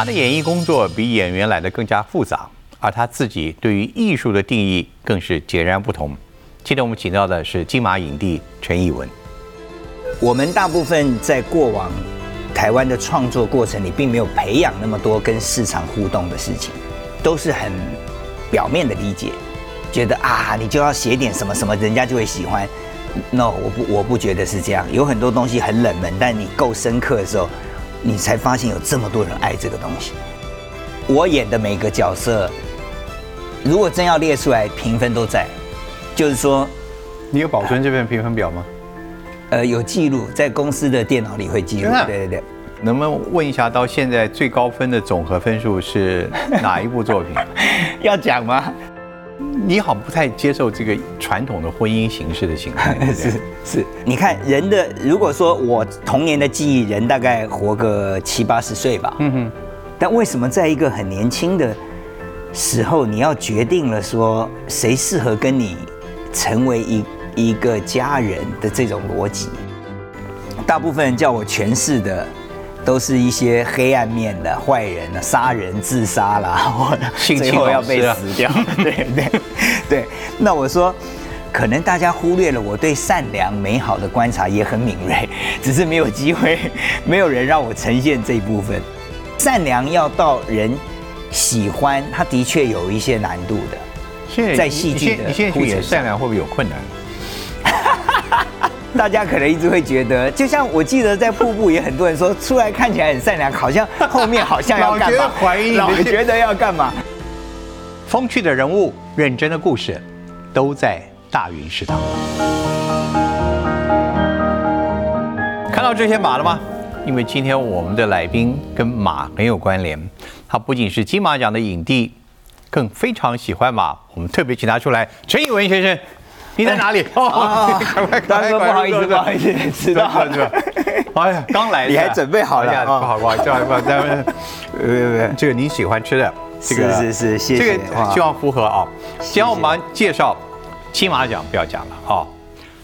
他的演艺工作比演员来的更加复杂，而他自己对于艺术的定义更是截然不同。今天我们请到的是金马影帝陈艺文。我们大部分在过往台湾的创作过程里，并没有培养那么多跟市场互动的事情，都是很表面的理解，觉得啊，你就要写点什么什么，人家就会喜欢。No，我不，我不觉得是这样。有很多东西很冷门，但你够深刻的时候，你才发现有这么多人爱这个东西。我演的每个角色，如果真要列出来，评分都在，就是说，你有保存这份评分表吗？呃，有记录，在公司的电脑里会记录。对对对。能不能问一下，到现在最高分的总和分数是哪一部作品？要讲吗？你好，不太接受这个传统的婚姻形式的形态。是是，你看人的，如果说我童年的记忆，人大概活个七八十岁吧。嗯哼。但为什么在一个很年轻的时候，你要决定了说谁适合跟你成为一？一个家人的这种逻辑，大部分人叫我诠释的，都是一些黑暗面的坏人啊，杀人、自杀啦，或者 最后要被死掉。对对对，那我说，可能大家忽略了我对善良美好的观察也很敏锐，只是没有机会，没有人让我呈现这一部分。善良要到人喜欢，它的确有一些难度的。现在在戏剧的，你现在去演善良会不会有困难？大家可能一直会觉得，就像我记得在瀑布也很多人说，出来看起来很善良，好像后面好像要 干嘛？怀疑老觉得要干嘛？风趣的人物，认真的故事，都在大云食堂。看到这些马了吗？因为今天我们的来宾跟马很有关联，他不仅是金马奖的影帝，更非常喜欢马。我们特别请他出来，陈以文先生。你在哪里？哦，大哥，不好意思，不好意思，迟到了。哎呀，刚来，你还准备好了？不好，不好意思，不好意思。呃，这个你喜欢吃的，这个是是，谢谢。这个希望符合啊。先我们介绍金马奖，不要讲了啊。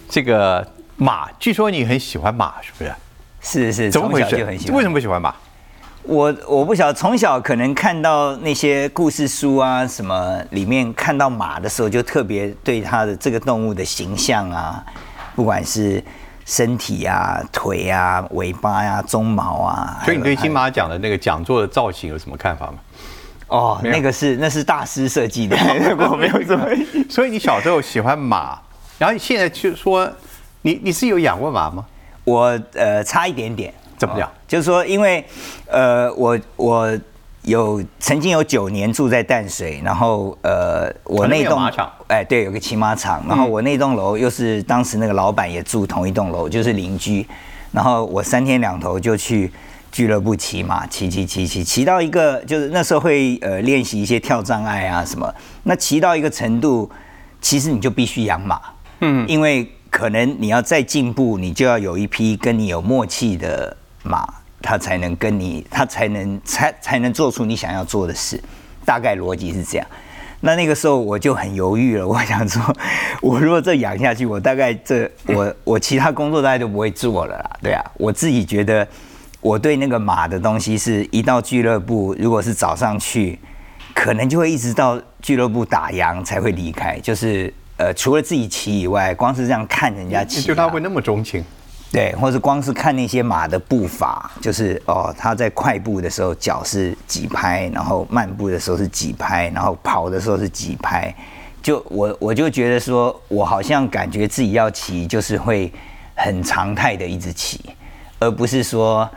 这个马，据说你很喜欢马，是不是？是是，怎么回事？为什么不喜欢马？我我不晓得，从小可能看到那些故事书啊什么里面看到马的时候，就特别对它的这个动物的形象啊，不管是身体啊、腿啊、尾巴呀、鬃毛啊。所以你对金马奖的那个讲座的造型有什么看法吗？哦，那个是那是大师设计的，我没有 这么。所以你小时候喜欢马，然后现在就说你你是有养过马吗？我呃差一点点。怎么样？就是说，因为，呃，我我有曾经有九年住在淡水，然后呃，我那栋哎，对，有个骑马场，然后我那栋楼又是当时那个老板也住同一栋楼，就是邻居，然后我三天两头就去俱乐部骑马，骑骑骑骑骑到一个，就是那时候会呃练习一些跳障碍啊什么，那骑到一个程度，其实你就必须养马，嗯，因为可能你要再进步，你就要有一批跟你有默契的。马，他才能跟你，他才能才才能做出你想要做的事，大概逻辑是这样。那那个时候我就很犹豫了，我想说，我如果这养下去，我大概这我我其他工作大概都不会做了啦。对啊，我自己觉得我对那个马的东西，是一到俱乐部，如果是早上去，可能就会一直到俱乐部打烊才会离开。就是呃，除了自己骑以外，光是这样看人家骑，就他会那么钟情。对，或是光是看那些马的步伐，就是哦，他在快步的时候脚是几拍，然后慢步的时候是几拍，然后跑的时候是几拍，就我我就觉得说，我好像感觉自己要骑，就是会很常态的一直骑，而不是说，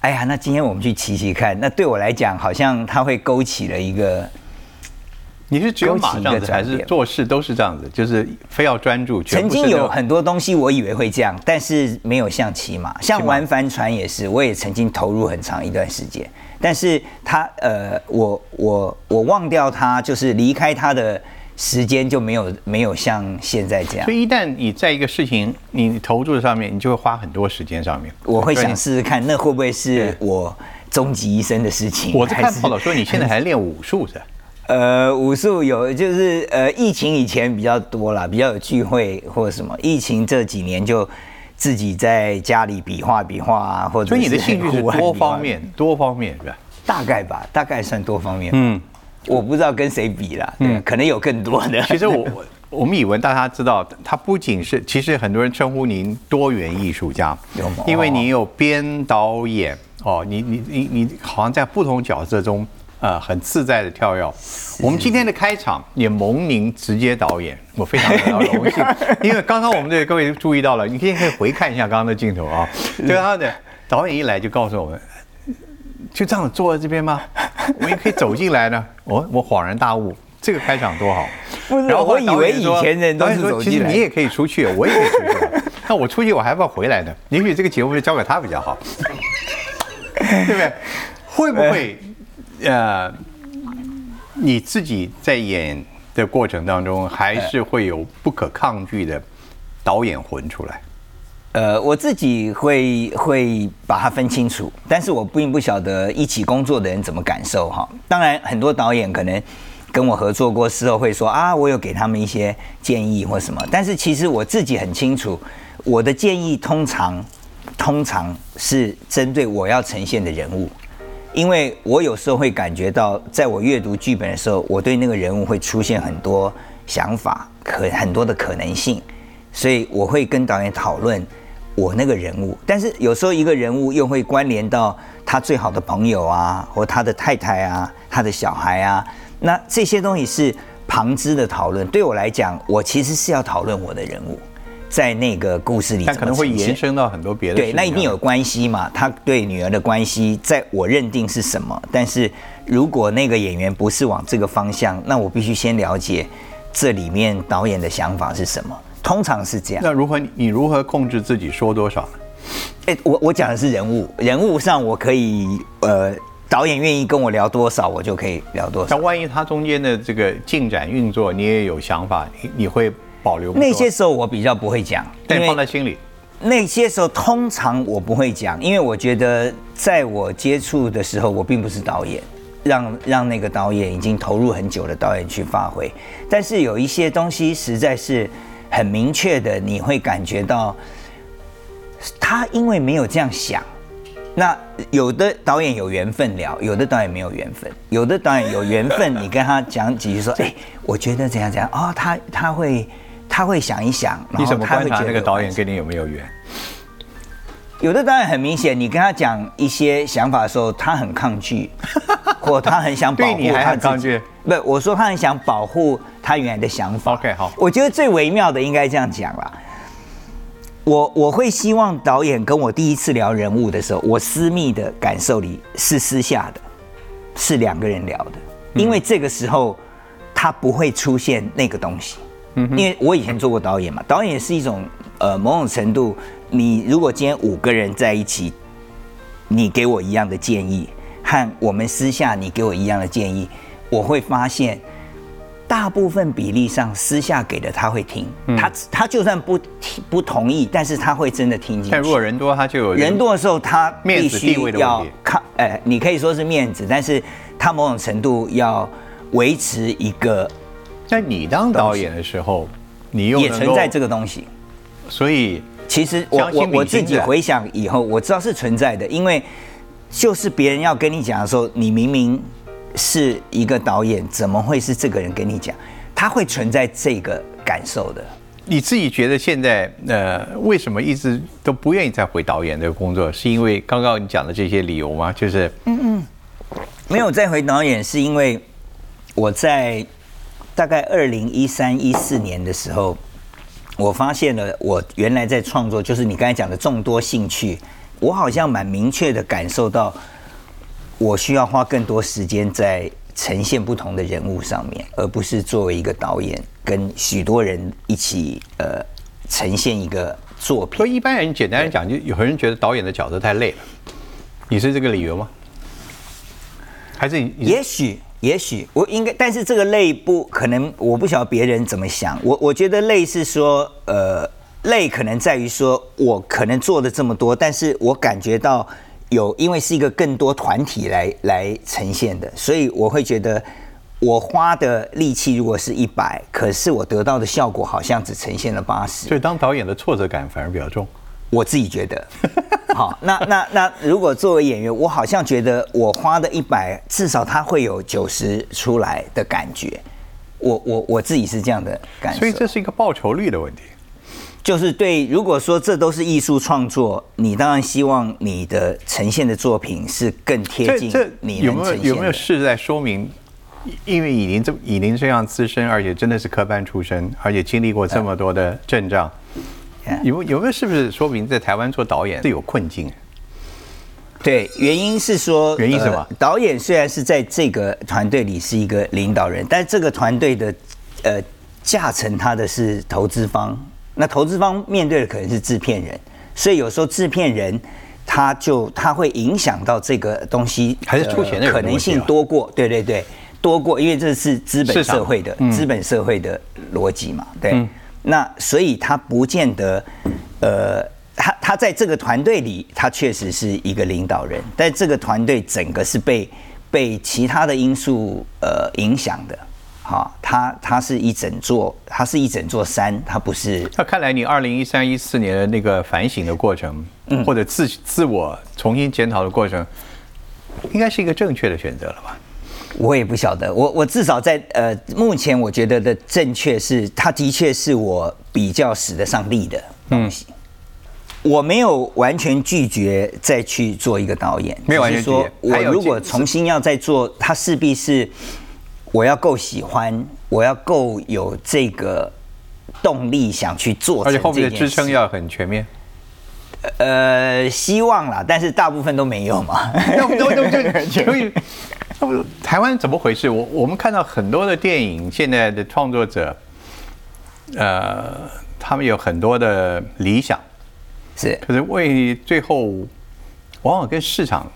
哎呀，那今天我们去骑骑看，那对我来讲，好像它会勾起了一个。你是只有马这样子，还是做事都是这样子？就是非要专注。曾经有很多东西，我以为会这样，但是没有像骑马，像玩帆船也是，我也曾经投入很长一段时间。但是他呃，我我我忘掉他，就是离开他的时间就没有没有像现在这样。所以一旦你在一个事情你投注上面，你就会花很多时间上面。我会想试试看，那会不会是我终极一生的事情？我在看报道说你现在还练武术是？呃，武术有就是呃，疫情以前比较多啦，比较有聚会或者什么。疫情这几年就自己在家里比划比划啊，或者所以你的兴趣是多方面，多方面是吧？大概吧，大概算多方面。嗯，我不知道跟谁比啦，对，可能有更多的。其实我我们以为大家知道，他不仅是，其实很多人称呼您多元艺术家，因为你有编导演哦，你你你你好像在不同角色中。呃，很自在的跳跃。我们今天的开场也蒙您直接导演，我非常的荣幸。因为刚刚我们的各位注意到了，你可以可以回看一下刚刚的镜头啊。对他的导演一来就告诉我们，就这样坐在这边吗？我也可以走进来呢。我我恍然大悟，这个开场多好。然后我以为以前人都是走进来，其实你也可以出去，我也可以出去。那我出去我还要回来呢？也许这个节目就交给他比较好，对不对？会不会？呃，你自己在演的过程当中，还是会有不可抗拒的导演魂出来。呃，我自己会会把它分清楚，但是我并不晓得一起工作的人怎么感受哈。当然，很多导演可能跟我合作过，事后会说啊，我有给他们一些建议或什么。但是其实我自己很清楚，我的建议通常通常是针对我要呈现的人物。因为我有时候会感觉到，在我阅读剧本的时候，我对那个人物会出现很多想法，可很多的可能性，所以我会跟导演讨论我那个人物。但是有时候一个人物又会关联到他最好的朋友啊，或他的太太啊，他的小孩啊，那这些东西是旁支的讨论。对我来讲，我其实是要讨论我的人物。在那个故事里，他可能会延伸到很多别的。对，那一定有关系嘛？他对女儿的关系，在我认定是什么？但是如果那个演员不是往这个方向，那我必须先了解这里面导演的想法是什么。通常是这样。那如何你如何控制自己说多少呢？哎，我我讲的是人物，人物上我可以呃，导演愿意跟我聊多少，我就可以聊多少。那万一他中间的这个进展运作，你也有想法，你你会？保留那些时候我比较不会讲，但放在心里。那些时候通常我不会讲，因为我觉得在我接触的时候，我并不是导演，让让那个导演已经投入很久的导演去发挥。但是有一些东西实在是很明确的，你会感觉到他因为没有这样想。那有的导演有缘分聊，有的导演没有缘分。有的导演有缘分，你跟他讲几句说，哎，我觉得怎样怎样哦，他他会。他会想一想，你怎么观察那个导演跟你有没有缘？有的导演很明显，你跟他讲一些想法的时候，他很抗拒，或他很想保护他自己。不，我说他很想保护他原来的想法。OK，好。我觉得最微妙的应该这样讲了。我我会希望导演跟我第一次聊人物的时候，我私密的感受里是私下的，是两个人聊的，因为这个时候他不会出现那个东西。因为我以前做过导演嘛，导演是一种呃某种程度，你如果今天五个人在一起，你给我一样的建议，和我们私下你给我一样的建议，我会发现大部分比例上私下给的他会听，他他就算不听不同意，但是他会真的听进去。但如果人多，他就有人多的时候，他必须要看，哎，你可以说是面子，但是他某种程度要维持一个。在你当导演的时候，你又也存在这个东西，所以其实我我我自己回想以后，我知道是存在的，因为就是别人要跟你讲的时候，你明明是一个导演，怎么会是这个人跟你讲？他会存在这个感受的。你自己觉得现在呃，为什么一直都不愿意再回导演这个工作？是因为刚刚你讲的这些理由吗？就是嗯嗯，没有再回导演，是因为我在。大概二零一三一四年的时候，我发现了我原来在创作，就是你刚才讲的众多兴趣，我好像蛮明确的感受到，我需要花更多时间在呈现不同的人物上面，而不是作为一个导演跟许多人一起呃呈现一个作品。所以一般人简单来讲，就有人觉得导演的角色太累了，你是这个理由吗？还是也许？也许我应该，但是这个累不可能，我不晓得别人怎么想。我我觉得累是说，呃，累可能在于说，我可能做的这么多，但是我感觉到有，因为是一个更多团体来来呈现的，所以我会觉得我花的力气如果是一百，可是我得到的效果好像只呈现了八十。所以当导演的挫折感反而比较重。我自己觉得，好，那那那如果作为演员，我好像觉得我花的一百，至少他会有九十出来的感觉。我我我自己是这样的感觉。所以这是一个报酬率的问题。就是对，如果说这都是艺术创作，你当然希望你的呈现的作品是更贴近你有没有有没有事在说明？因为以您这以您这样资深，而且真的是科班出身，而且经历过这么多的阵仗，有有没有是不是说明在台湾做导演是有困境？对，原因是说原因什么？导演虽然是在这个团队里是一个领导人，但这个团队的呃驾乘他的是投资方。那投资方面对的可能是制片人，所以有时候制片人他就他会影响到这个东西，还是出钱的可能性多过，对对对，多过，因为这是资本社会的资本社会的逻辑嘛，对。那所以他不见得，呃，他他在这个团队里，他确实是一个领导人，但这个团队整个是被被其他的因素呃影响的。好，他他是一整座，他是一整座山，他不是。那看来你二零一三一四年的那个反省的过程，嗯，或者自自我重新检讨的过程，应该是一个正确的选择了吧？我也不晓得，我我至少在呃目前我觉得的正确是，它的确是我比较使得上力的东西。我没有完全拒绝再去做一个导演，没有完全说，我如果重新要再做，它势必是。我要够喜欢，我要够有这个动力想去做，而且后面的支撑要很全面。呃，希望啦，但是大部分都没有嘛。那不都都就 台湾怎么回事？我我们看到很多的电影，现在的创作者，呃，他们有很多的理想，是，可是为最后往往跟市场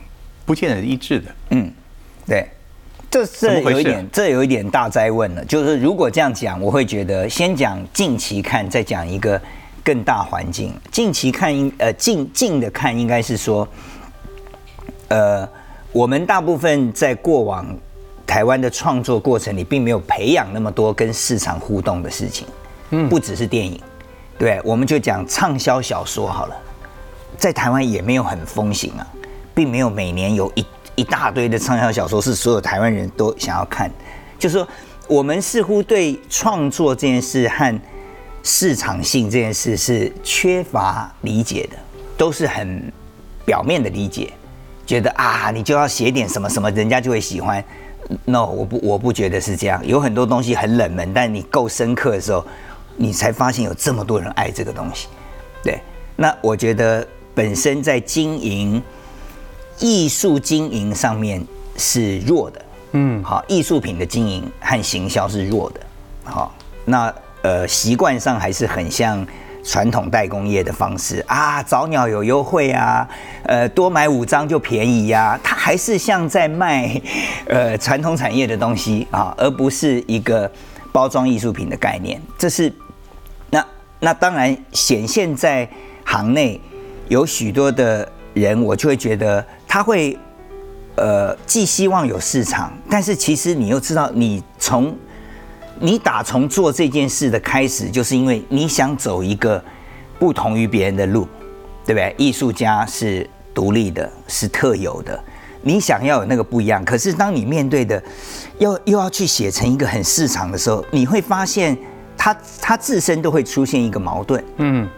不见得一致的。嗯，对。这这有一点，这有一点大灾问了。就是如果这样讲，我会觉得先讲近期看，再讲一个更大环境。近期看，应呃近近的看，应该是说，呃，我们大部分在过往台湾的创作过程里，并没有培养那么多跟市场互动的事情。嗯，不只是电影，对，我们就讲畅销小说好了，在台湾也没有很风行啊，并没有每年有一。一大堆的畅销小说是所有台湾人都想要看，就是说我们似乎对创作这件事和市场性这件事是缺乏理解的，都是很表面的理解，觉得啊你就要写点什么什么，人家就会喜欢。No，我不我不觉得是这样，有很多东西很冷门，但你够深刻的时候，你才发现有这么多人爱这个东西。对，那我觉得本身在经营。艺术经营上面是弱的，嗯，好，艺术品的经营和行销是弱的，好，那呃习惯上还是很像传统代工业的方式啊，早鸟有优惠啊，呃，多买五张就便宜呀，它还是像在卖呃传统产业的东西啊，而不是一个包装艺术品的概念。这是那那当然显现在行内有许多的人，我就会觉得。他会，呃，既希望有市场，但是其实你又知道，你从你打从做这件事的开始，就是因为你想走一个不同于别人的路，对不对？艺术家是独立的，是特有的，你想要有那个不一样。可是当你面对的又又要去写成一个很市场的时候，你会发现，他他自身都会出现一个矛盾。嗯，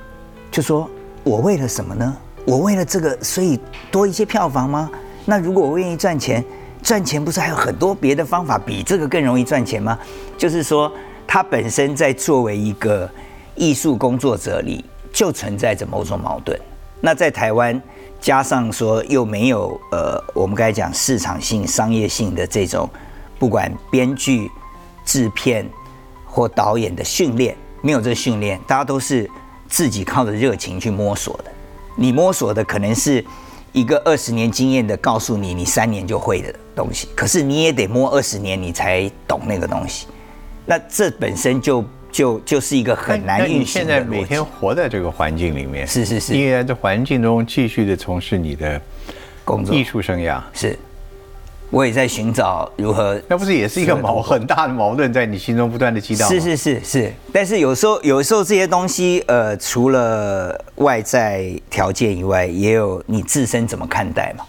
就说我为了什么呢？我为了这个，所以多一些票房吗？那如果我愿意赚钱，赚钱不是还有很多别的方法比这个更容易赚钱吗？就是说，他本身在作为一个艺术工作者里，就存在着某种矛盾。那在台湾，加上说又没有呃，我们该讲市场性、商业性的这种，不管编剧、制片或导演的训练，没有这训练，大家都是自己靠着热情去摸索的。你摸索的可能是一个二十年经验的告诉你，你三年就会的东西，可是你也得摸二十年，你才懂那个东西。那这本身就就就是一个很难运行的现在每天活在这个环境里面，是是是，因为在环境中继续的从事你的工作、艺术生涯，是。我也在寻找如何。那不是也是一个矛很大的矛盾在你心中不断的激荡？是是是是，但是有时候有时候这些东西，呃，除了外在条件以外，也有你自身怎么看待嘛？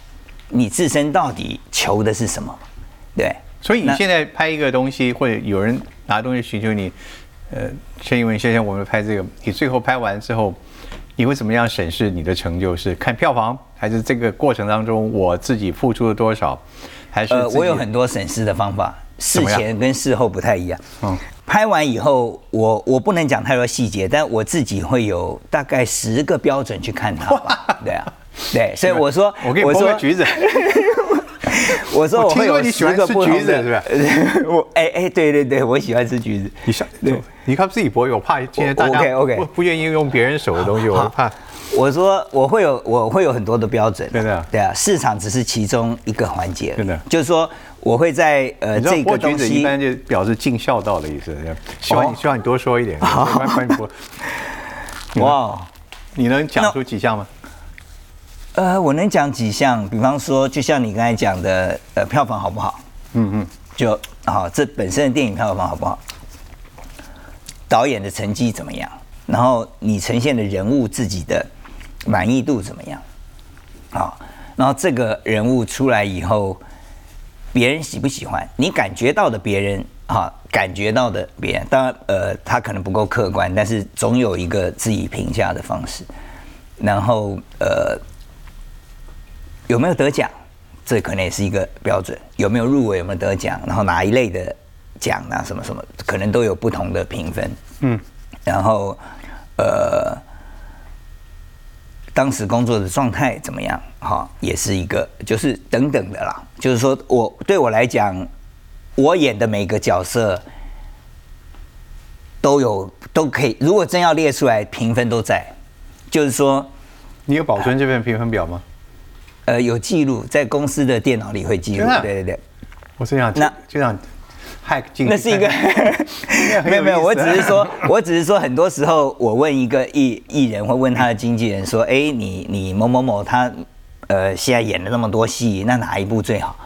你自身到底求的是什么？对。所以你现在拍一个东西，或者有人拿东西寻求你，呃，先因为先生我们拍这个，你最后拍完之后，你会怎么样审视你的成就？是看票房，还是这个过程当中我自己付出了多少？还是呃，我有很多省事的方法，事前跟事后不太一样。嗯，拍完以后，我我不能讲太多细节，但我自己会有大概十个标准去看它吧。对啊，对，所以我说，我给你剥个橘子。我说我会有十个不同的，是吧？我哎哎，对对对，我喜欢吃橘子。你想，对，你看自己剥，我怕今天大家 OK OK 不不愿意用别人手的东西，我怕。我说我会有我会有很多的标准，对的，对啊，市场只是其中一个环节，真的，就是说我会在呃这个东西一般就表示尽孝道的意思，希望你希望你多说一点，帮你剥。哇，你能讲出几项吗？呃，我能讲几项，比方说，就像你刚才讲的，呃，票房好不好？嗯嗯，就好，这本身的电影票房好不好？导演的成绩怎么样？然后你呈现的人物自己的满意度怎么样？好，然后这个人物出来以后，别人喜不喜欢？你感觉到的别人啊，感觉到的别人，当然，呃，他可能不够客观，但是总有一个自己评价的方式。然后，呃，有没有得奖？这可能也是一个标准。有没有入围？有没有得奖？然后哪一类的奖啊？什么什么，可能都有不同的评分。嗯，然后。呃，当时工作的状态怎么样？哈，也是一个，就是等等的啦。就是说我对我来讲，我演的每个角色都有都可以。如果真要列出来，评分都在。就是说，你有保存这份评分表吗？呃，有记录，在公司的电脑里会记录。对对对，我是想那就让。那是一个 没有没有，我只是说，我只是说，很多时候我问一个艺艺人，或问他的经纪人说：“哎，你你某某某他呃现在演了那么多戏，那哪一部最好？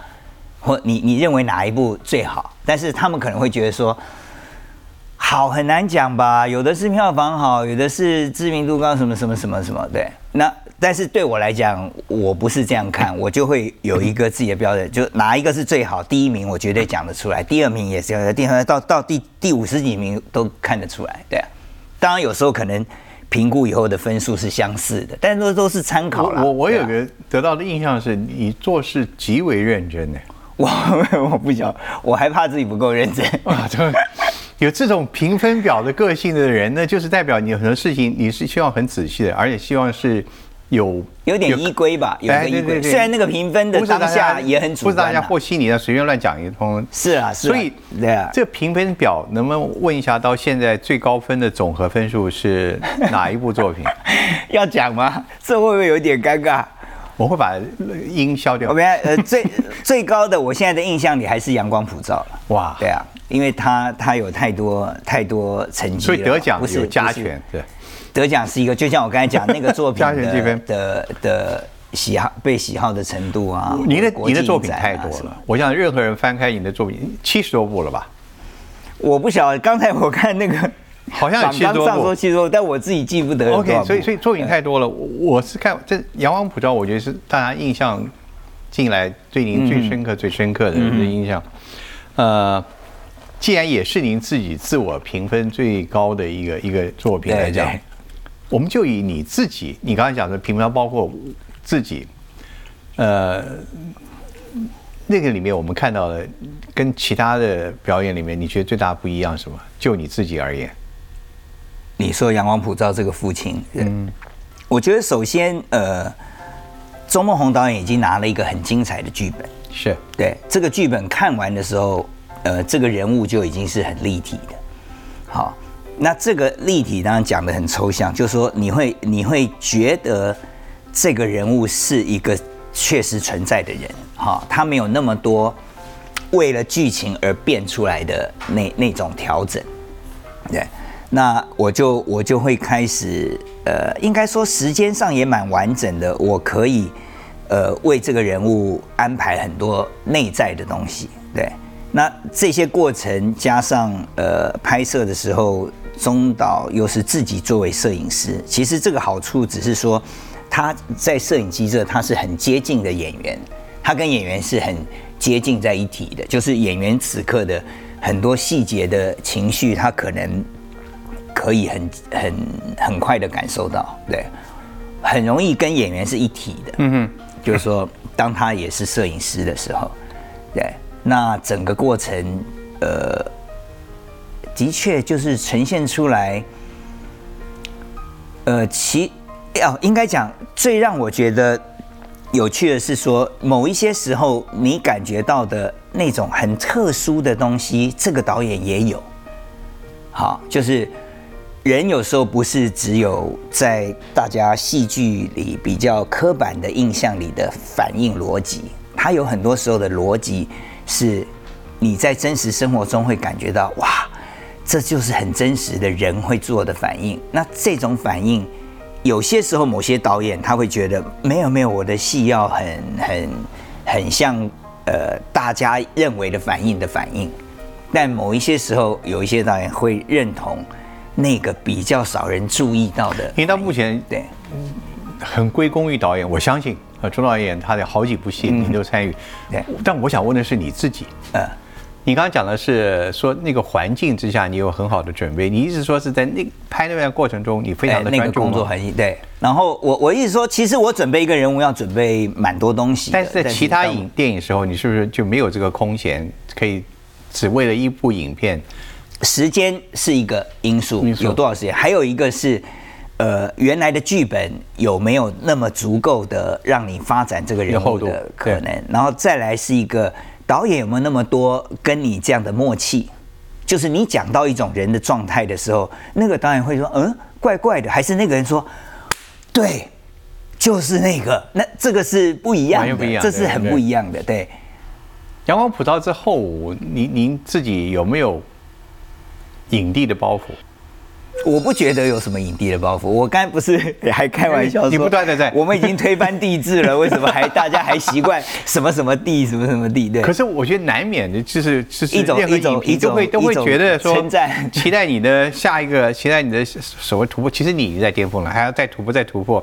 或你你认为哪一部最好？”但是他们可能会觉得说。好很难讲吧，有的是票房好，有的是知名度高，什么什么什么什么，对。那但是对我来讲，我不是这样看，我就会有一个自己的标准，就哪一个是最好，第一名我绝对讲得出来，第二名也是，第二到到第第五十几名都看得出来，对啊。当然有时候可能评估以后的分数是相似的，但是都是参考我我有个得到的印象是你做事极为认真的，我我不想，我还怕自己不够认真啊，对。有这种评分表的个性的人呢，就是代表你很多事情你是希望很仔细的，而且希望是有有点依规吧，有个依规。虽然那个评分的当下也很主观，不是大家和稀泥的随便乱讲一通。是啊，所以对啊，这评分表能不能问一下，到现在最高分的总和分数是哪一部作品？要讲吗？这会不会有点尴尬？我会把音消掉。我们呃最 最高的，我现在的印象里还是《阳光普照》了。哇，对啊。因为他他有太多太多成绩，所以得奖不是加权，对，得奖是一个，就像我刚才讲那个作品的 的的喜好被喜好的程度啊。您的您的作品太多了，我想任何人翻开你的作品七十多部了吧？我不晓得，刚才我看那个 好像有七十多部，七十多，但我自己记不得。OK，所以所以作品太多了。我是看这《阳光普照》，我觉得是大家印象进来对您最深刻、最深刻的印象，呃。既然也是您自己自我评分最高的一个一个作品来讲，我们就以你自己，你刚才讲的评分包括自己，呃，那个里面我们看到的跟其他的表演里面，你觉得最大不一样什么？就你自己而言，你说阳光普照这个父亲，嗯，我觉得首先，呃，周梦红导演已经拿了一个很精彩的剧本，是对这个剧本看完的时候。呃，这个人物就已经是很立体的。好，那这个立体当然讲的很抽象，就是说你会你会觉得这个人物是一个确实存在的人，哈，他没有那么多为了剧情而变出来的那那种调整。对，那我就我就会开始，呃，应该说时间上也蛮完整的，我可以。呃为这个人物安排很多内在的东西。对，那这些过程加上呃拍摄的时候，中岛又是自己作为摄影师，其实这个好处只是说他在摄影机这他是很接近的演员，他跟演员是很接近在一体的，就是演员此刻的很多细节的情绪，他可能可以很很很快的感受到，对，很容易跟演员是一体的。嗯哼，就是说，当他也是摄影师的时候，对，那整个过程，呃，的确就是呈现出来，呃，其要应该讲最让我觉得有趣的是说，某一些时候你感觉到的那种很特殊的东西，这个导演也有。好，就是人有时候不是只有在大家戏剧里比较刻板的印象里的反应逻辑，他有很多时候的逻辑是你在真实生活中会感觉到哇，这就是很真实的人会做的反应。那这种反应，有些时候某些导演他会觉得没有没有，我的戏要很很很像呃大家认为的反应的反应。但某一些时候，有一些导演会认同那个比较少人注意到的。因为到目前对，很归功于导演，我相信呃，钟导演他的好几部戏你都参与。对，但我想问的是你自己，呃，你刚刚讲的是说那个环境之下你有很好的准备，你意思说是在那拍那段过程中你非常的那个工作环境对。然后我我意思说，其实我准备一个人物要准备蛮多东西，但是在其他影电影时候，你是不是就没有这个空闲可以？只为了一部影片，时间是一个因素，有多少时间？还有一个是，呃，原来的剧本有没有那么足够的让你发展这个人物的可能？然后再来是一个导演有没有那么多跟你这样的默契？就是你讲到一种人的状态的时候，那个导演会说：“嗯，怪怪的。”还是那个人说：“对，就是那个。”那这个是不一样的，这是很不一样的，对。阳光普照之后，您您自己有没有影帝的包袱？我不觉得有什么影帝的包袱。我刚才不是 还开玩笑说，你不断的在，我们已经推翻帝制了，为什么还大家还习惯什么什么帝什么什么帝？对。可是我觉得难免的就是就是一种一种一种都会都会觉得说期待你的下一个，期待你的所谓突破。其实你已经在巅峰了，还要再突破再突破，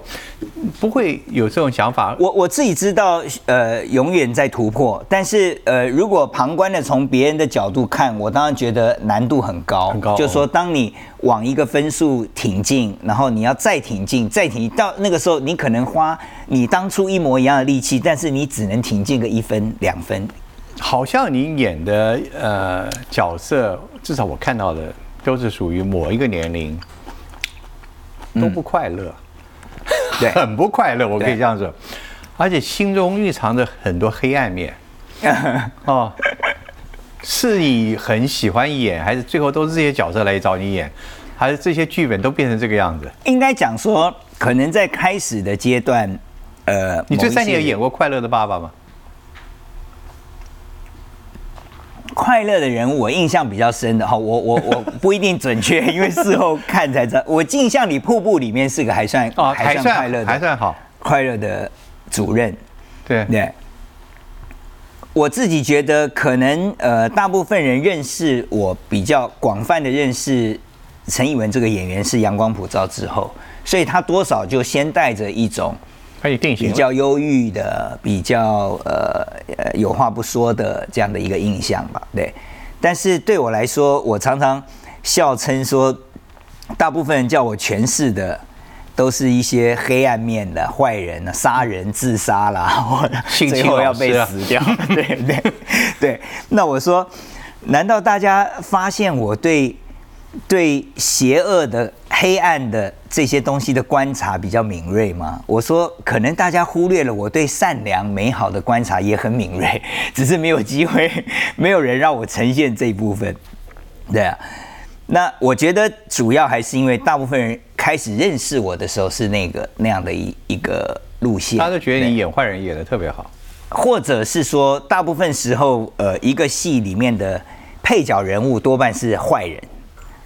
不会有这种想法。我我自己知道，呃，永远在突破。但是呃，如果旁观的从别人的角度看，我当然觉得难度很高。很高。就是说，当你往一个分数挺进，然后你要再挺进，再挺到那个时候，你可能花你当初一模一样的力气，但是你只能挺进个一分两分。好像你演的呃角色，至少我看到的都是属于某一个年龄都不快乐，对，很不快乐，我可以这样说，而且心中蕴藏着很多黑暗面。哦。是你很喜欢演，还是最后都是这些角色来找你演，还是这些剧本都变成这个样子？应该讲说，可能在开始的阶段，呃，你这三年有演过《快乐的爸爸》吗？快乐的人物，我印象比较深的哈，我我我不一定准确，因为事后看才知道。我印象里《瀑布》里面是个还算哦，还算快乐，还算好快乐的主任，对对。我自己觉得，可能呃，大部分人认识我比较广泛的认识陈以文这个演员是《阳光普照》之后，所以他多少就先带着一种比较忧郁的、比较呃呃有话不说的这样的一个印象吧。对，但是对我来说，我常常笑称说，大部分人叫我诠释的。都是一些黑暗面的坏人啊，杀人、自杀啦，或最后要被死掉。对对对。那我说，难道大家发现我对对邪恶的、黑暗的这些东西的观察比较敏锐吗？我说，可能大家忽略了我对善良、美好的观察也很敏锐，只是没有机会，没有人让我呈现这一部分。对啊。那我觉得主要还是因为大部分人开始认识我的时候是那个那样的一一个路线，他都觉得你演坏人演的特别好，或者是说大部分时候呃一个戏里面的配角人物多半是坏人，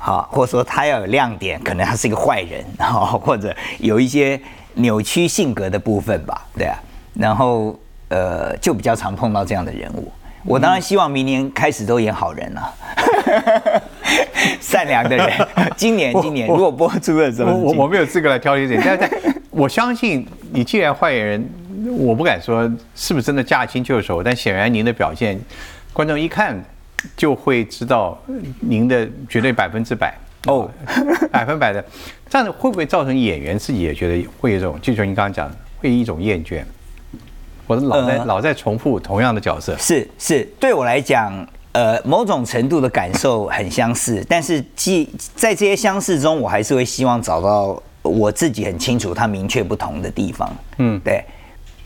好，或者说他要有亮点，可能他是一个坏人，好，或者有一些扭曲性格的部分吧，对啊。然后呃就比较常碰到这样的人物。我当然希望明年开始都演好人了，善良的人。今年今年如果播出的时候，我我没有资格来挑剔这，但是我相信你既然坏人，我不敢说是不是真的驾轻就熟，但显然您的表现，观众一看就会知道您的绝对百分之百。哦，百分百的。这样会不会造成演员自己也觉得会有一种，就像您刚刚讲，会一种厌倦？我老在老在重复同样的角色，是是，对我来讲，呃，某种程度的感受很相似，但是既在这些相似中，我还是会希望找到我自己很清楚它明确不同的地方。嗯，对，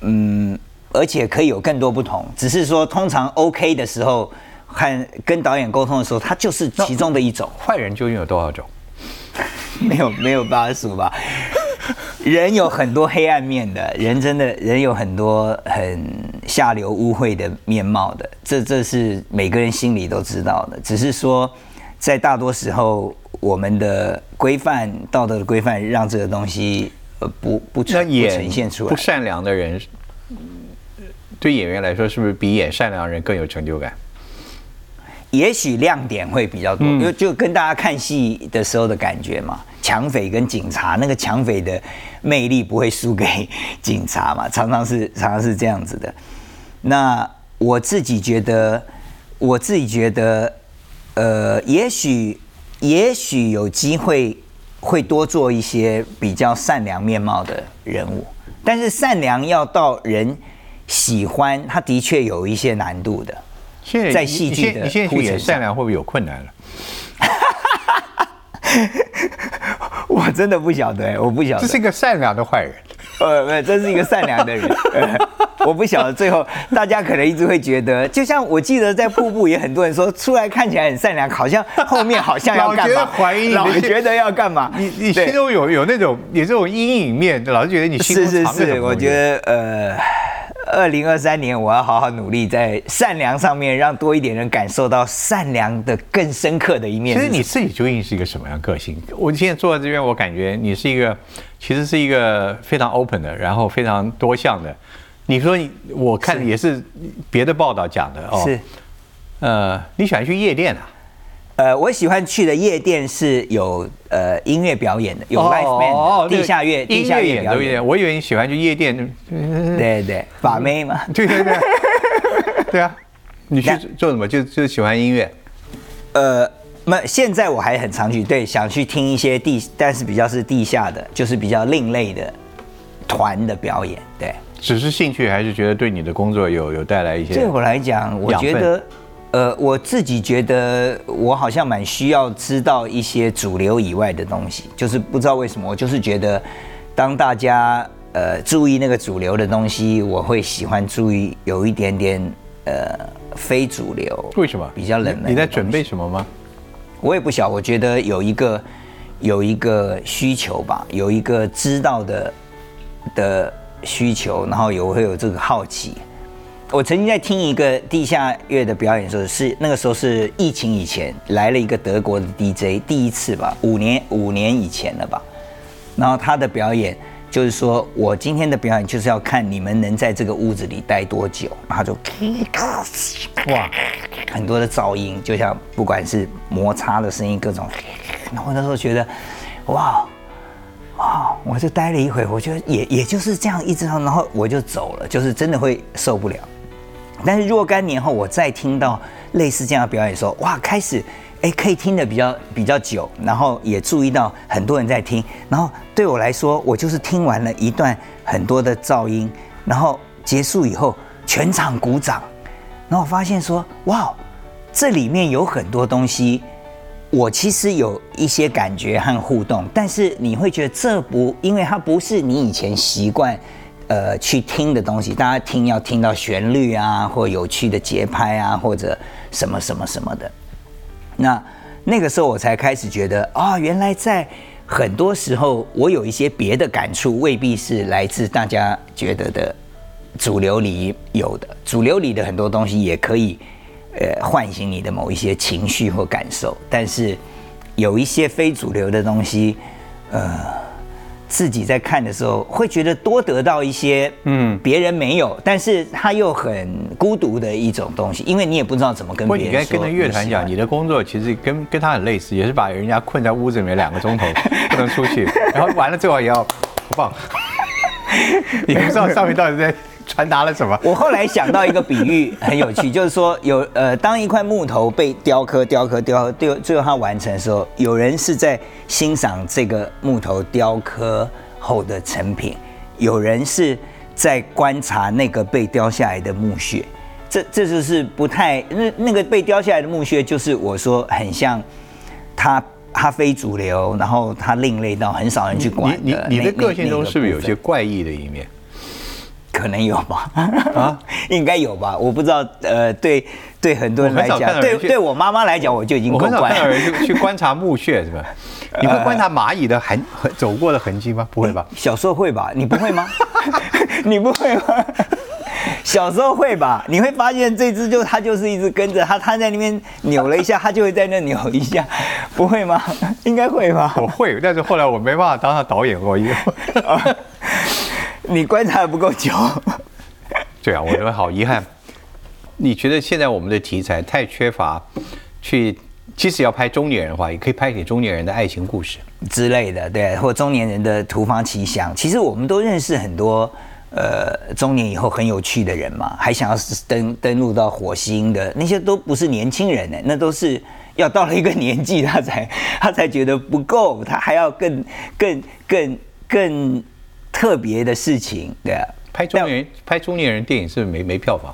嗯，而且可以有更多不同，只是说通常 OK 的时候和跟导演沟通的时候，他就是其中的一种。坏人究竟有多少种？没有没有八十吧。人有很多黑暗面的，人真的人有很多很下流污秽的面貌的，这这是每个人心里都知道的。只是说，在大多时候，我们的规范道德的规范，让这个东西呃不不呈呈现出来。不善良的人，对演员来说，是不是比演善良人更有成就感？也许亮点会比较多，因为就跟大家看戏的时候的感觉嘛。抢匪跟警察，那个抢匪的魅力不会输给警察嘛？常常是常常是这样子的。那我自己觉得，我自己觉得，呃，也许也许有机会会多做一些比较善良面貌的人物，但是善良要到人喜欢，他的确有一些难度的。在戏剧的，你现在去演善良会不会有困难了？我真的不晓得，我不晓得。这是一个善良的坏人，呃，没有，这是一个善良的人。我不晓得最后大家可能一直会觉得，就像我记得在瀑布也很多人说出来看起来很善良，好像后面好像要干嘛？怀疑，老觉得要干嘛？你你心中有有那种有这种阴影面，老是觉得你心中藏着什么？我觉得呃。二零二三年，我要好好努力，在善良上面，让多一点人感受到善良的更深刻的一面。其实你自己究竟是一个什么样个性？我现在坐在这边，我感觉你是一个，其实是一个非常 open 的，然后非常多项的。你说你，我看也是别的报道讲的哦。是。呃，你喜欢去夜店啊？呃，我喜欢去的夜店是有呃音乐表演的，有 live band，地下乐，地下乐表演。我以为你喜欢去夜店，对对，把妹嘛，对对对，对啊，你去做什么？就就喜欢音乐。呃，那现在我还很常去，对，想去听一些地，但是比较是地下的，就是比较另类的团的表演，对。只是兴趣，还是觉得对你的工作有有带来一些？对我来讲，我觉得。呃，我自己觉得我好像蛮需要知道一些主流以外的东西，就是不知道为什么，我就是觉得当大家呃注意那个主流的东西，我会喜欢注意有一点点呃非主流。为什么？比较冷门。你在准备什么吗？我也不晓，我觉得有一个有一个需求吧，有一个知道的的需求，然后有会有这个好奇。我曾经在听一个地下乐的表演的时候，是那个时候是疫情以前来了一个德国的 DJ，第一次吧，五年五年以前了吧。然后他的表演就是说，我今天的表演就是要看你们能在这个屋子里待多久。然后就哇，很多的噪音，就像不管是摩擦的声音，各种。然后那时候觉得，哇。哇！我就待了一会，我觉得也也就是这样一直，然后我就走了，就是真的会受不了。但是若干年后，我再听到类似这样的表演，说哇，开始哎可以听得比较比较久，然后也注意到很多人在听，然后对我来说，我就是听完了一段很多的噪音，然后结束以后全场鼓掌，然后我发现说哇，这里面有很多东西。我其实有一些感觉和互动，但是你会觉得这不，因为它不是你以前习惯，呃，去听的东西。大家听要听到旋律啊，或有趣的节拍啊，或者什么什么什么的。那那个时候我才开始觉得啊，原来在很多时候我有一些别的感触，未必是来自大家觉得的主流里有的。主流里的很多东西也可以。呃，唤醒你的某一些情绪或感受，但是有一些非主流的东西，呃，自己在看的时候，会觉得多得到一些，嗯，别人没有，但是他又很孤独的一种东西，因为你也不知道怎么跟别人说。你跟跟着乐团讲，你的工作其实跟跟他很类似，也是把人家困在屋子里面两个钟头，不能出去，然后完了最后也要不放。你不知道上面到底在传达了什么。我后来想到一个比喻很有趣，就是说有呃，当一块木头被雕刻、雕刻、雕刻，最后最后它完成的时候，有人是在欣赏这个木头雕刻后的成品，有人是在观察那个被雕下来的墓穴。这这就是不太那那个被雕下来的墓穴，就是我说很像它它非主流，然后它另类到很少人去管你你你的个性中是不是有？些怪异的一面？可能有吧，啊，应该有吧，我不知道，呃，对对很多人来讲，对对我妈妈来讲，我就已经够我很少怪看到人了。去去观察墓穴，是吧？你会观察蚂蚁的痕痕走过的痕迹吗？不会吧？小时候会吧？你不会吗？你不会吗？小时候会吧？你会发现这只就它就是一直跟着它，它在那边扭了一下，它就会在那扭一下，不会吗？应该会吧？我会，但是后来我没办法当上导演，我以后。你观察的不够久。对啊，我觉得好遗憾。你觉得现在我们的题材太缺乏，去即使要拍中年人的话，也可以拍给中年人的爱情故事。之类的，对，或中年人的突发奇想。其实我们都认识很多，呃，中年以后很有趣的人嘛，还想要登登陆到火星的那些都不是年轻人呢，那都是要到了一个年纪，他才他才觉得不够，他还要更更更更特别的事情，对啊。拍中年人拍中年人电影是不是没没票房？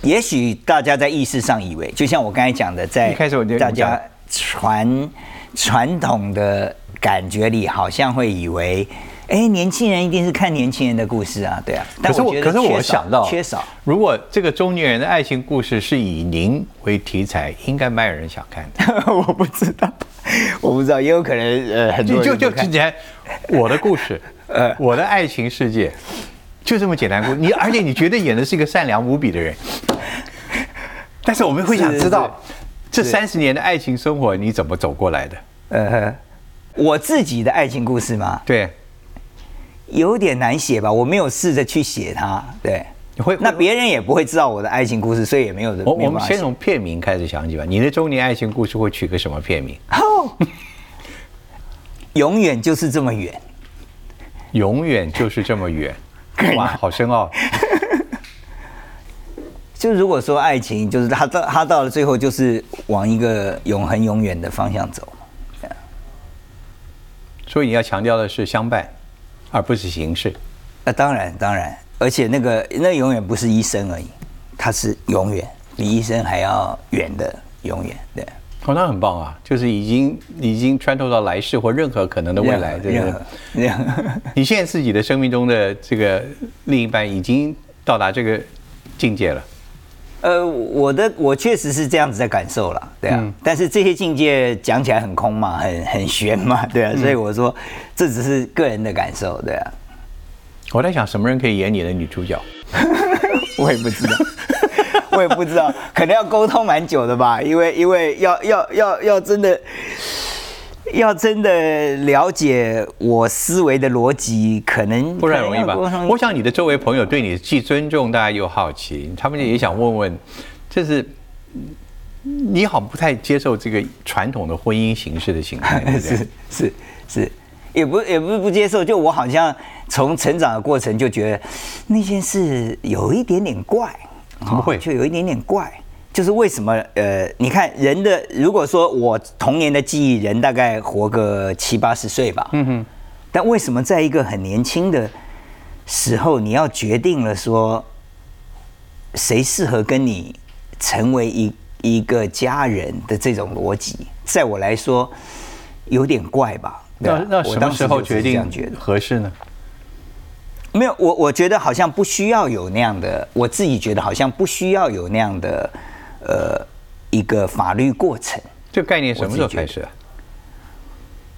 也许大家在意识上以为，就像我刚才讲的，在一开始我就大家传传统的感觉里，好像会以为，哎，年轻人一定是看年轻人的故事啊，对啊。可是我可是我想到，缺少，如果这个中年人的爱情故事是以您为题材，应该蛮有人想看的。我不知道，我不知道，也有可能呃很多就就就之前我的故事，呃我的爱情世界，就这么简单故事。你而且你觉得演的是一个善良无比的人，但是我们会想知道，这三十年的爱情生活你怎么走过来的？呃，我自己的爱情故事嘛，对，有点难写吧，我没有试着去写它，对。你会那别人也不会知道我的爱情故事，所以也没有人。我我们先从片名开始想起吧。你的中年爱情故事会取个什么片名？哦，永远就是这么远。永远就是这么远，哇，好深奥。就如果说爱情，就是他到他到了最后，就是往一个永恒永远的方向走。所以你要强调的是相伴，而不是形式。那、当然当然，而且那个那永远不是一生而已，它是永远比一生还要远的永远。对，哦，那很棒啊，就是已经已经穿透到来世或任何可能的未来，对不对任何？任何 你现在自己的生命中的这个另一半已经到达这个境界了。呃，我的我确实是这样子在感受了，对啊。嗯但是这些境界讲起来很空嘛，很很玄嘛，对啊。所以我说这只是个人的感受，对啊。我在想，什么人可以演你的女主角？我也不知道，我也不知道，可能要沟通蛮久的吧，因为因为要要要要真的。要真的了解我思维的逻辑，可能不然容易吧？我想你的周围朋友对你既尊重，大家又好奇，他们也想问问，就是你好像不太接受这个传统的婚姻形式的形态，对不对是？是是，也不也不是不接受，就我好像从成长的过程就觉得那件事有一点点怪，怎么会哦就有一点点怪。就是为什么？呃，你看人的，如果说我童年的记忆，人大概活个七八十岁吧，嗯哼。但为什么在一个很年轻的时候，你要决定了说谁适合跟你成为一一个家人的这种逻辑，在我来说有点怪吧？那那什么时候决定觉得？合适呢？没有，我我觉得好像不需要有那样的，我自己觉得好像不需要有那样的，呃，一个法律过程。这个概念什么时候开始啊？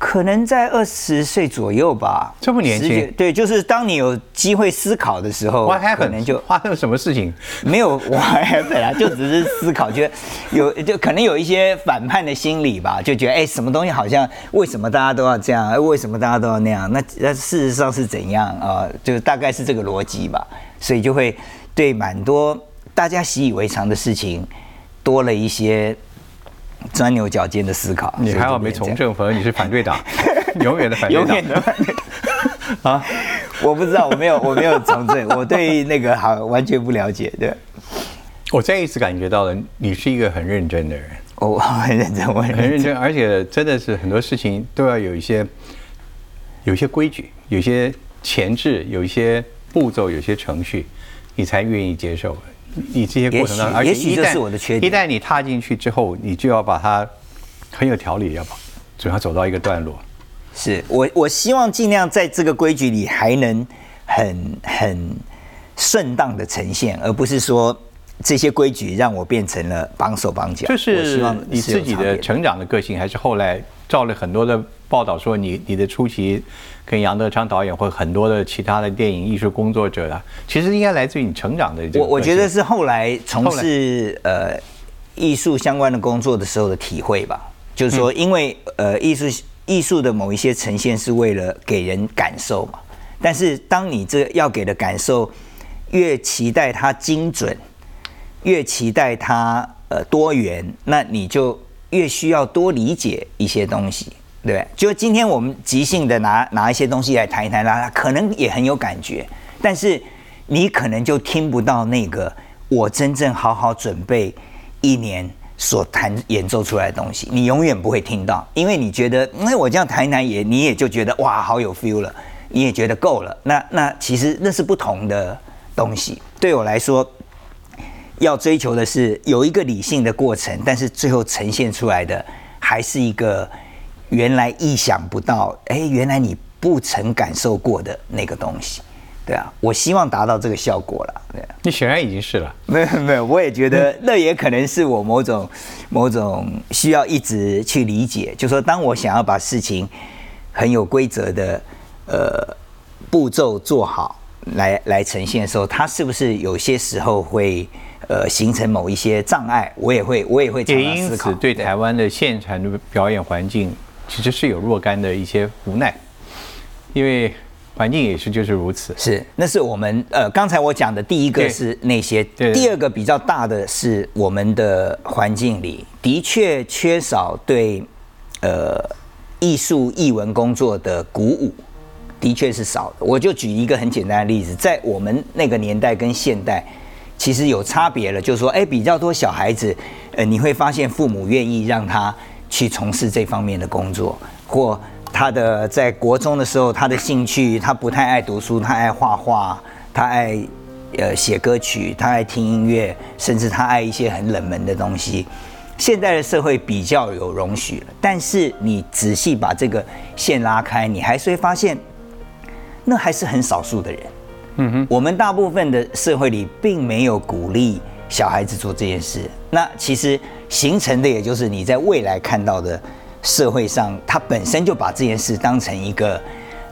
可能在二十岁左右吧，这么年轻对，就是当你有机会思考的时候 What，可能就发生了什么事情？没有 what happened 啊，就只是思考，觉得有就可能有一些反叛的心理吧，就觉得哎，什么东西好像为什么大家都要这样，哎，为什么大家都要那样？那那事实上是怎样啊？就大概是这个逻辑吧，所以就会对蛮多大家习以为常的事情多了一些钻牛角尖的思考。你还好没从政，否则你是反对党，永远的反对党。永远的 反对啊！我不知道，我没有，我没有从政，我对那个好完全不了解。对，我再一次感觉到了，你是一个很认真的人，我我很认真，我很认真。而且真的是很多事情都要有一些有一些规矩，有一些前置，有一些步骤，有一些程序，你才愿意接受。你这些过程当中，也许也许这是我的缺点一旦你踏进去之后，你就要把它很有条理，要把总要走到一个段落。是我我希望尽量在这个规矩里还能很很顺当的呈现，而不是说这些规矩让我变成了绑手绑脚。就是望你自己的成长的个性，还是后来照了很多的报道说你你的出席跟杨德昌导演或很多的其他的电影艺术工作者啊，其实应该来自于你成长的这个我我觉得是后来从事呃艺术相关的工作的时候的体会吧，就是说，因为呃艺术艺术的某一些呈现是为了给人感受嘛，但是当你这要给的感受越期待它精准，越期待它呃多元，那你就越需要多理解一些东西，对对？就今天我们即兴的拿拿一些东西来谈一谈，大家可能也很有感觉，但是你可能就听不到那个我真正好好准备一年所弹演奏出来的东西，你永远不会听到，因为你觉得，因为我这样弹一弹也，你也就觉得哇，好有 feel 了，你也觉得够了。那那其实那是不同的东西。对我来说，要追求的是有一个理性的过程，但是最后呈现出来的还是一个原来意想不到，哎，原来你不曾感受过的那个东西。对啊，我希望达到这个效果了。对啊。你显然已经是了。没有没有，我也觉得那也可能是我某种某种需要一直去理解，就说当我想要把事情很有规则的呃步骤做好来来呈现的时候，它是不是有些时候会呃形成某一些障碍？我也会我也会常也因常思考此，对台湾的现场的表演环境，其实是有若干的一些无奈，因为环境也是就是如此。是，那是我们呃，刚才我讲的第一个是那些，对第二个比较大的是我们的环境里的确缺少对呃艺术艺文工作的鼓舞，的确是少的。我就举一个很简单的例子，在我们那个年代跟现代其实有差别了，就是说，哎，比较多小孩子，呃，你会发现父母愿意让他去从事这方面的工作，或他的在国中的时候，他的兴趣，他不太爱读书，他爱画画，他爱呃写歌曲，他爱听音乐，甚至他爱一些很冷门的东西。现在的社会比较有容许了，但是你仔细把这个线拉开，你还是会发现，那还是很少数的人。嗯哼，我们大部分的社会里并没有鼓励小孩子做这件事。那其实形成的也就是你在未来看到的社会上，他本身就把这件事当成一个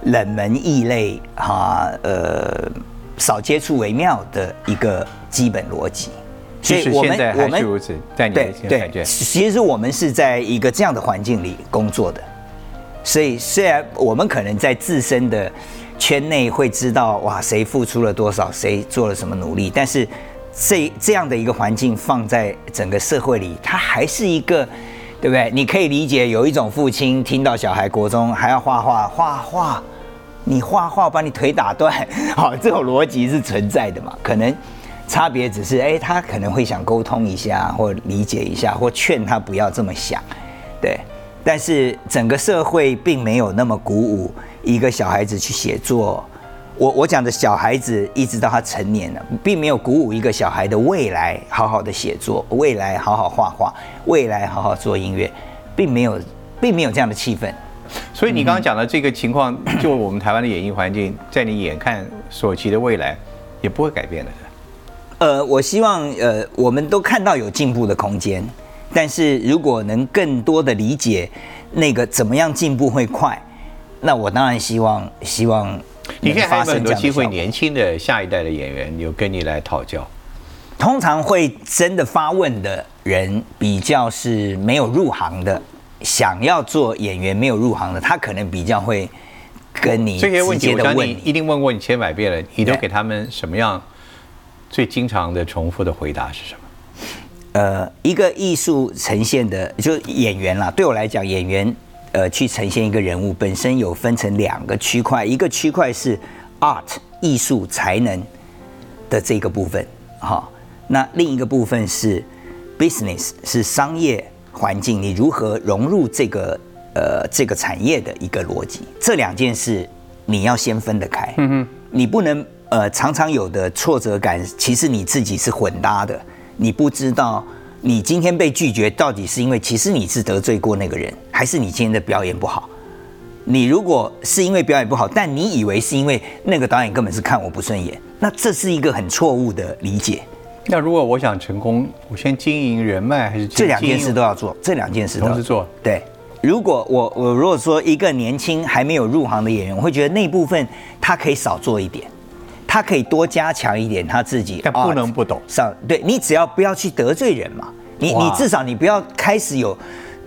冷门异类哈、呃少接触为妙的一个基本逻辑。所以我们我们如此，在你的对对，，其实我们是在一个这样的环境里工作的，所以虽然我们可能在自身的圈内会知道哇谁付出了多少，谁做了什么努力，但是这这样的一个环境放在整个社会里，它还是一个。对不对？你可以理解有一种父亲听到小孩国中还要画画，画画，你画画把你腿打断，好，这种逻辑是存在的嘛？可能差别只是，哎，他可能会想沟通一下，或理解一下，或劝他不要这么想，对。但是整个社会并没有那么鼓舞一个小孩子去写作。我我讲的小孩子一直到他成年了，并没有鼓舞一个小孩的未来好好的写作，未来好好画画，未来好好做音乐，并没有，并没有这样的气氛。所以你刚刚讲的这个情况，就我们台湾的演艺环境，在你眼看所及的未来，也不会改变的。呃，我希望呃，我们都看到有进步的空间，但是如果能更多的理解那个怎么样进步会快，那我当然希望希望你现在还有很多机会，年轻的下一代的演员有跟你来讨教？通常会真的发问的人，比较是没有入行的，想要做演员没有入行的，他可能比较会跟你这些问题，我问你。定问过你千百遍了，你都给他们什么样最经常的重复的回答是什么？呃，一个艺术呈现的，就是演员啦。对我来讲，演员呃去呈现一个人物，本身有分成两个区块，一个区块是 art 艺术才能的这个部分，哈、那另一个部分是 business 是商业环境，你如何融入这个呃这个产业的一个逻辑，这两件事你要先分得开。嗯哼，你不能呃常常有的挫折感，其实你自己是混搭的，你不知道你今天被拒绝到底是因为其实你是得罪过那个人，还是你今天的表演不好。你如果是因为表演不好，但你以为是因为那个导演根本是看我不顺眼，那这是一个很错误的理解。那如果我想成功，我先经营人脉还是这两件事都要要做，这两件事都要同时做？对，如果我我如果说一个年轻还没有入行的演员，我会觉得那部分他可以少做一点，他可以多加强一点他自己，但不能不懂上。对你只要不要去得罪人嘛，你你至少你不要开始有。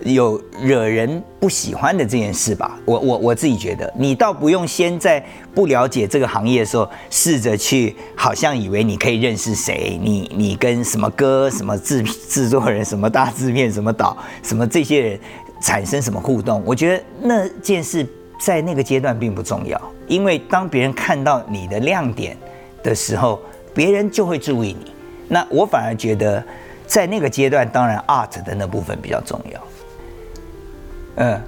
有惹人不喜欢的这件事吧，我我我自己觉得，你倒不用先在不了解这个行业的时候，试着去好像以为你可以认识谁，你你跟什么歌、什么制制作人、什么大制片、什么导、什么这些人产生什么互动，我觉得那件事在那个阶段并不重要，因为当别人看到你的亮点的时候，别人就会注意你。那我反而觉得，在那个阶段，当然 art 的那部分比较重要。嗯，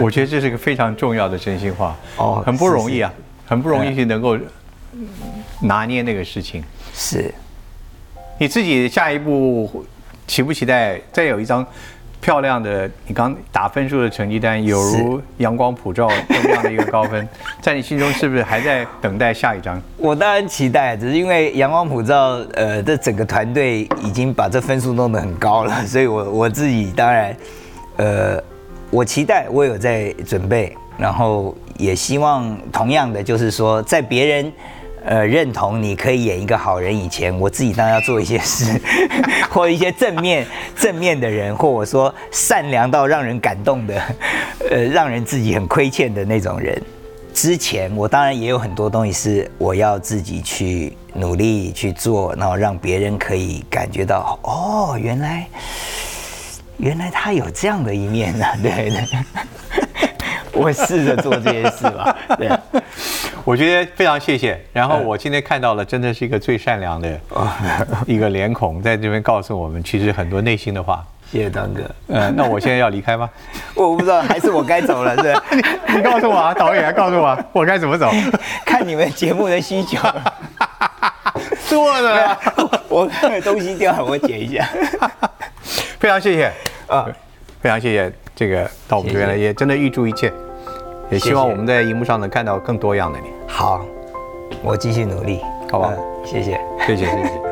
我觉得这是个非常重要的真心话，哦很不容易啊，很不容易嗯去能够拿捏那个事情。是。你自己下一步期不期待再有一张漂亮的你刚打分数的成绩单，有如阳光普照这样的一个高分，在你心中是不是还在等待下一张？我当然期待，只是因为阳光普照，呃，这整个团队已经把这分数弄得很高了，所以我我自己当然，呃，我期待，我有在准备，然后也希望同样的，就是说，在别人。呃，认同你可以演一个好人以前，我自己当然要做一些事，或一些正面正面的人，或我说善良到让人感动的，呃，让人自己很亏欠的那种人。之前我当然也有很多东西是我要自己去努力去做，然后让别人可以感觉到哦，原来原来他有这样的一面呢、对对。我试着做这些事吧，对。我觉得非常谢谢。然后我今天看到了，真的是一个最善良的 一个脸孔，在这边告诉我们，其实很多内心的话。谢谢当哥。嗯，那我现在要离开吗？我不知道，还是我该走了，是吧？你告诉我啊，导演告诉我啊，我该怎么走？看你们节目的需求。做的啊，我东西掉了，我捡一下。非常谢谢啊，非常谢谢这个到我们这边来，也真的预祝一切，也希望我们在荧幕上能看到更多样的你。好，我继续努力，好吧嗯谢谢。谢谢谢谢。